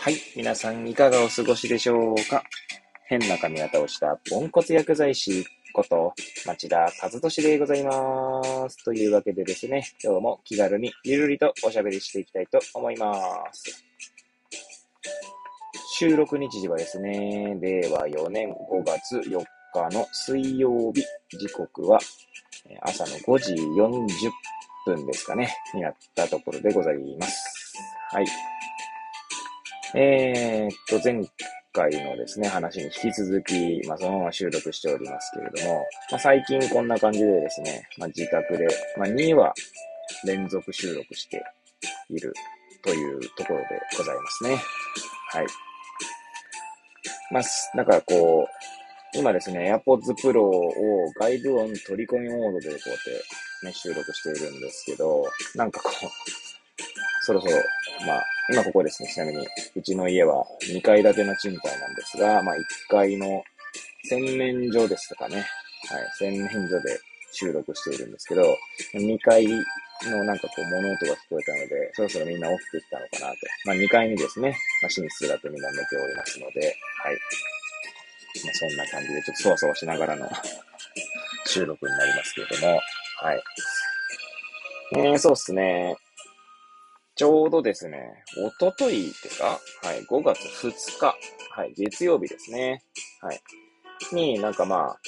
はい。皆さんいかがお過ごしでしょうか？変な髪型をしたポンコツ薬剤師こと町田和俊でございます。というわけでですね、今日も気軽にゆるりとおしゃべりしていきたいと思います。収録日時はですね、令和4年5月4日の水曜日、時刻は朝の5時40分ですかね、になったところでございます。はい。えー、っと、前回のですね、話に引き続き、まあ、そのまま収録しておりますけれども、まあ、最近こんな感じでですね、まあ、自宅で、まあ、2話連続収録しているというところでございますね。はい。まあ、なんかこう、今ですね、AirPods Pro を外部音取り込みモードでこうやってね、収録しているんですけど、なんかこう、そろそろ、まあ、今ここですね、ちなみに、うちの家は2階建ての賃貸なんですが、まあ1階の洗面所ですとかね、はい、洗面所で収録しているんですけど、2階のなんかこう物音が聞こえたので、そろそろみんな起きてきたのかなと。まあ2階にですね、まあ寝室だとみんな寝ておりますので、はい。まあそんな感じでちょっとそわそわしながらの 収録になりますけれども、はい。えー、そうっすね。ちょうどですね、おとといですかはい、5月2日。はい、月曜日ですね。はい。に、なんかまあ、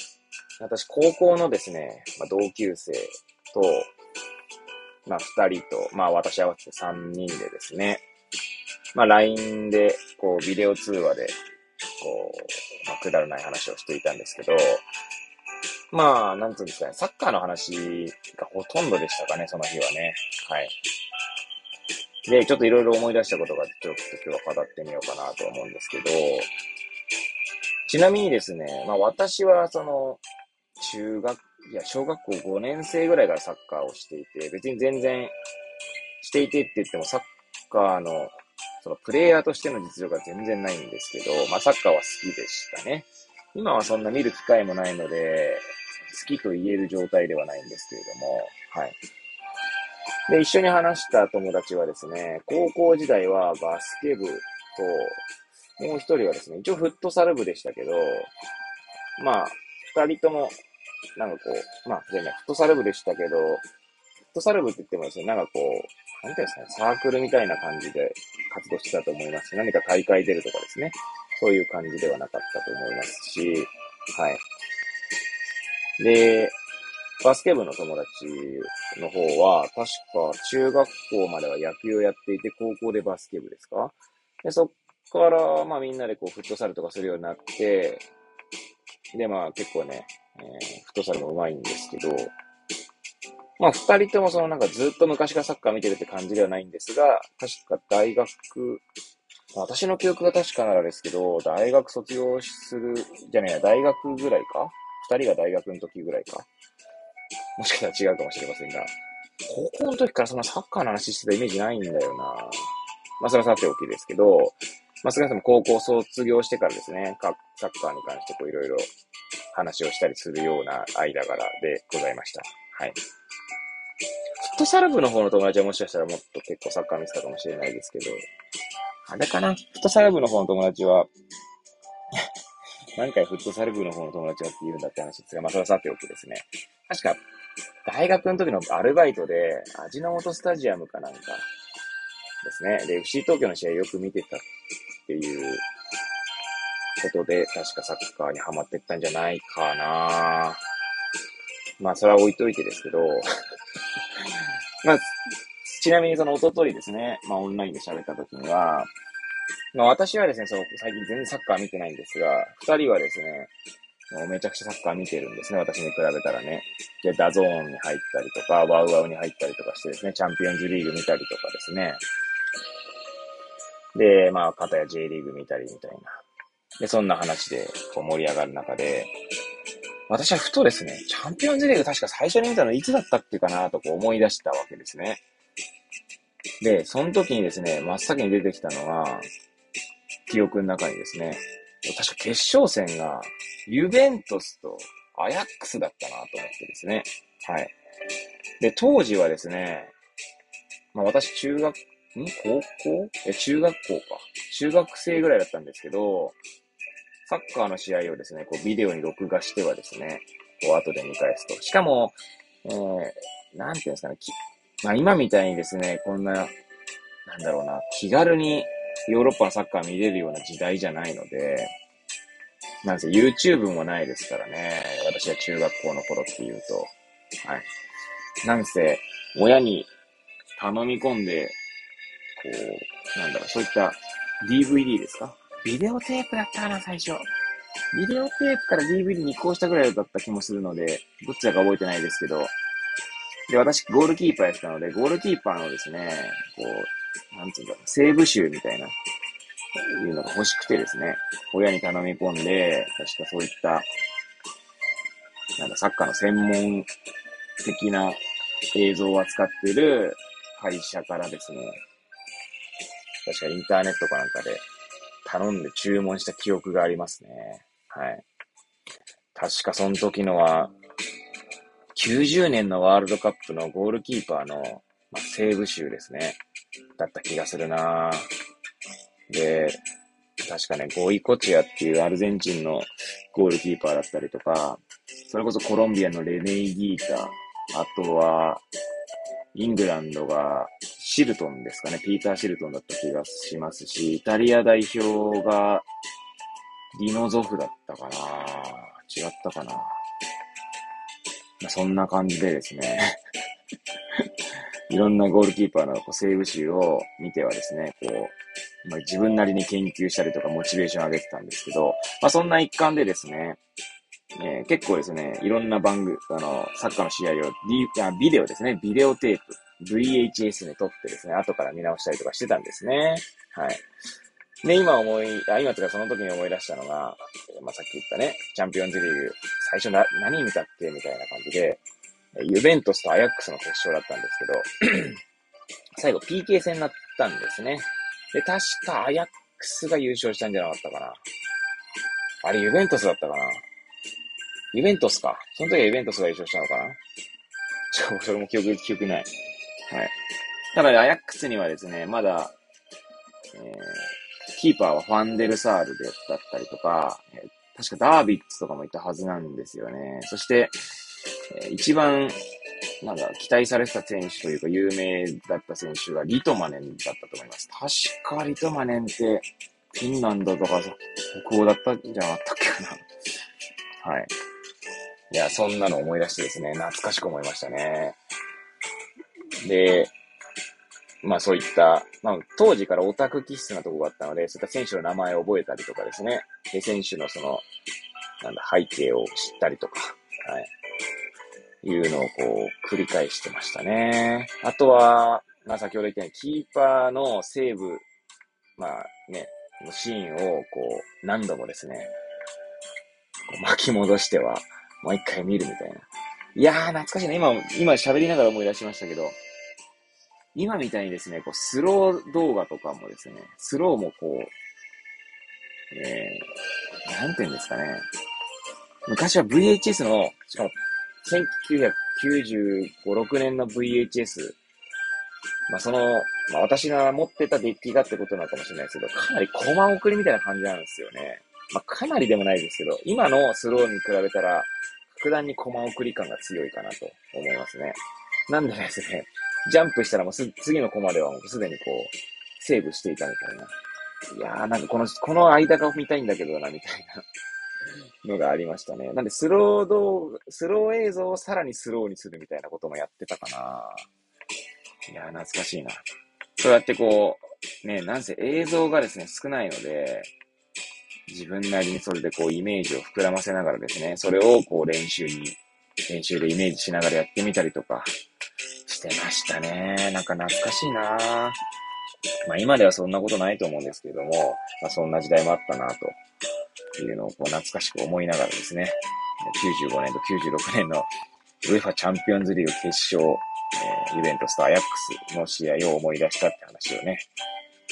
私、高校のですね、まあ、同級生と、まあ、2人と、まあ、私合わせて3人でですね、まあ、LINE で、こう、ビデオ通話で、こう、まあ、くだらない話をしていたんですけど、まあ、なんつうんですかね、サッカーの話がほとんどでしたかね、その日はね。はい。で、ちょっといろいろ思い出したことが、ちょっと今日は語ってみようかなと思うんですけど、ちなみにですね、まあ私はその、中学、いや、小学校5年生ぐらいからサッカーをしていて、別に全然、していてって言ってもサッカーの、そのプレイヤーとしての実力が全然ないんですけど、まあサッカーは好きでしたね。今はそんな見る機会もないので、好きと言える状態ではないんですけれども、はい。で、一緒に話した友達はですね、高校時代はバスケ部と、もう一人はですね、一応フットサル部でしたけど、まあ、二人とも、なんかこう、まあ、じゃあね、フットサル部でしたけど、フットサル部って言ってもですね、なんかこう、なんていうんですかね、サークルみたいな感じで活動してたと思います。何か大会出るとかですね、そういう感じではなかったと思いますし、はい。で、バスケ部の友達の方は、確か中学校までは野球をやっていて、高校でバスケ部ですか？で、そっから、まあみんなでこう、フットサルとかするようになって、で、まあ結構ね、えーフットサルも上手いんですけど、まあ二人ともそのなんかずっと昔からサッカー見てるって感じではないんですが、確か大学、私の記憶が確かならですけど、大学卒業する、じゃねえや、大学ぐらいか？二人が大学の時ぐらいか？もしかしたら違うかもしれませんが、高校の時からそんなサッカーの話してたイメージないんだよなまあ、それはさておきですけど、まあ、少なくとも高校卒業してからですね、サッカーに関してこういろいろ話をしたりするような間柄でございました。はい。フットサル部の方の友達はもしかしたらもっと結構サッカー見てたかもしれないですけど、あれかな？フットサル部の方の友達は、何回フットサル部の方の友達はって言うんだって話ですが、まあそれはさておきですね。確か、大学の時のアルバイトで、味の素スタジアムかなんかですね。で、FC 東京の試合よく見てたっていうことで、確かサッカーにハマってったんじゃないかな。まあ、それは置いといてですけど、まあ、ちなみにその一昨日ですね、まあオンラインで喋った時には、まあ私はですね、そう、最近全然サッカー見てないんですが、二人はですね、めちゃくちゃサッカー見てるんですね、私に比べたらね。で、 DAZN に入ったりとか、 WOWOW に入ったりとかしてですね、チャンピオンズリーグ見たりとかですね。で、まあ、片や J リーグ見たりみたいな。で、そんな話でこう盛り上がる中で、私はふとですね、チャンピオンズリーグ確か最初に見たのいつだったっけかなとこう思い出したわけですね。で、その時にですね、真っ先に出てきたのが、記憶の中にですね、確か決勝戦が、ユベントスとアヤックスだったなと思ってですね。はい。で、当時はですね、まあ私中学ん？高校？え、中学校か。中学生ぐらいだったんですけど、サッカーの試合をですね、こうビデオに録画してはですね、こう後で見返すと。しかも、えー、なんていうんですかね、きまあ今みたいにですね、こんな、なんだろうな、気軽にヨーロッパのサッカー見れるような時代じゃないので、なんせ YouTube もないですからね。私は中学校の頃っていうと。はい。なんせ、親に頼み込んで、こう、なんだろう、そういった DVD ですか？ビデオテープだったかな、最初。ビデオテープから DVD に移行したぐらいだった気もするので、どっちだか覚えてないですけど、で、私、ゴールキーパーやってたので、ゴールキーパーのですね、こう、なんつうんだろう、セーブ集みたいな、いうのが欲しくてですね、親に頼み込んで、確かそういった、なんだ、サッカーの専門的な映像を扱ってる会社からですね、確かインターネットかなんかで頼んで注文した記憶がありますね。はい。確かその時のは、90年のワールドカップのゴールキーパーの、まあ、セーブ集ですね。だった気がするなぁで、確かね、ゴイコチアっていうアルゼンチンのゴールキーパーだったりとか、それこそコロンビアのレネイ・ギータ、あとは、イングランドがシルトンですかね。ピーター・シルトンだった気がしますし、イタリア代表がリノゾフだったかな違ったかなまあ、そんな感じでですね いろんなゴールキーパーのこうセーブ集を見てはですね、こう、まあ、自分なりに研究したりとかモチベーション上げてたんですけど、まあ、そんな一環でですね、えー、結構ですね、いろんな番組、あの、サッカーの試合を、D、ビデオですね、ビデオテープ、VHS に撮ってですね、後から見直したりとかしてたんですね。はい。で、今思い、あ、今とかその時に思い出したのが、まあ、さっき言ったね、チャンピオンズリーグ、最初な、何見たっけみたいな感じで、ユベントスとアヤックスの決勝だったんですけど、最後 PK 戦になったんですね。で、確かアヤックスが優勝したんじゃなかったかな。あれ、ユベントスだったかな。ユベントスか。その時はユベントスが優勝したのかな。ちょ、それも記憶、記憶ない。はい。ただ、アヤックスにはですね、まだ、えー、キーパーはファンデルサールでだったりとか、えー、確かダービッツとかもいたはずなんですよね。そして、えー、一番、なんだ、期待されてた選手というか有名だった選手がリトマネンだったと思います。確かリトマネンって、フィンランドとか北欧だったんじゃなかったっけかな。はい。いや、そんなの思い出してですね、懐かしく思いましたね。で、まあそういった、まあ当時からオタク気質なとこがあったので、そういった選手の名前を覚えたりとかですね、で、選手のその、なんだ、背景を知ったりとか、はい。いうのをこう、繰り返してましたね。あとは、まあ先ほど言ったように、キーパーのセーブ、まあね、のシーンをこう、何度もですね、こう巻き戻しては、もう一回見るみたいな。いやー、懐かしいな。今、今喋りながら思い出しましたけど、今みたいにですね、こう、スロー動画とかもですね、スローもこう、えー、なんて言うんですかね。昔は VHS の、しかも、1995、6年の VHS、まあ、その、まあ、私が持ってたデッキがってことなのかもしれないですけど、かなりコマ送りみたいな感じなんですよね。まあ、かなりでもないですけど、今のスローに比べたら、格段にコマ送り感が強いかなと思いますね。なんでですね、ジャンプしたらもうす、次のコマではもうすでにこう、セーブしていたみたいな。いやーなんかこの、この間が見たいんだけどな、みたいなのがありましたね。なんでスロー動、スロー映像をさらにスローにするみたいなこともやってたかな。いや懐かしいな。そうやってこう、ね、なんせ映像がですね、少ないので、自分なりにそれでこうイメージを膨らませながらですね、それをこう練習に、練習でイメージしながらやってみたりとかしてましたね。なんか懐かしいなまあ今ではそんなことないと思うんですけれども、まあそんな時代もあったなとっていうのをこう懐かしく思いながらですね、95年と96年のウェファチャンピオンズリーグ決勝、えー、イベントスとアヤックスの試合を思い出したって話をね、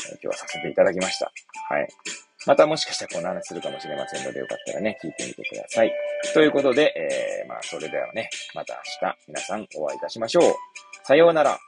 今日はさせていただきました。はい。またもしかしたらこんな話するかもしれませんので、よかったらね、聞いてみてください。ということで、えー、まあ、それではね、また明日皆さんお会いいたしましょう。さようなら。